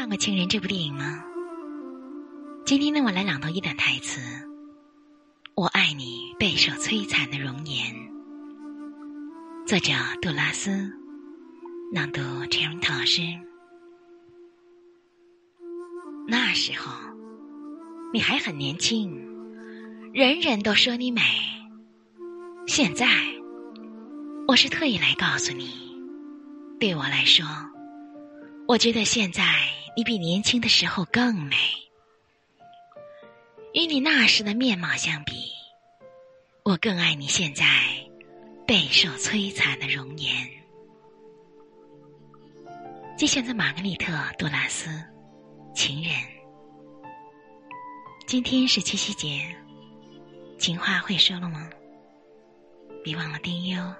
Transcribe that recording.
看过《情人》这部电影吗？今天呢，我来朗读一段台词：“我爱你，备受摧残的容颜。”作者杜拉斯，朗读 Cherry 老师。那时候，你还很年轻，人人都说你美。现在，我是特意来告诉你，对我来说。我觉得现在你比年轻的时候更美，与你那时的面貌相比，我更爱你现在备受摧残的容颜。接选自玛格丽特·杜拉斯，《情人》。今天是七夕节，情话会说了吗？别忘了订阅哦。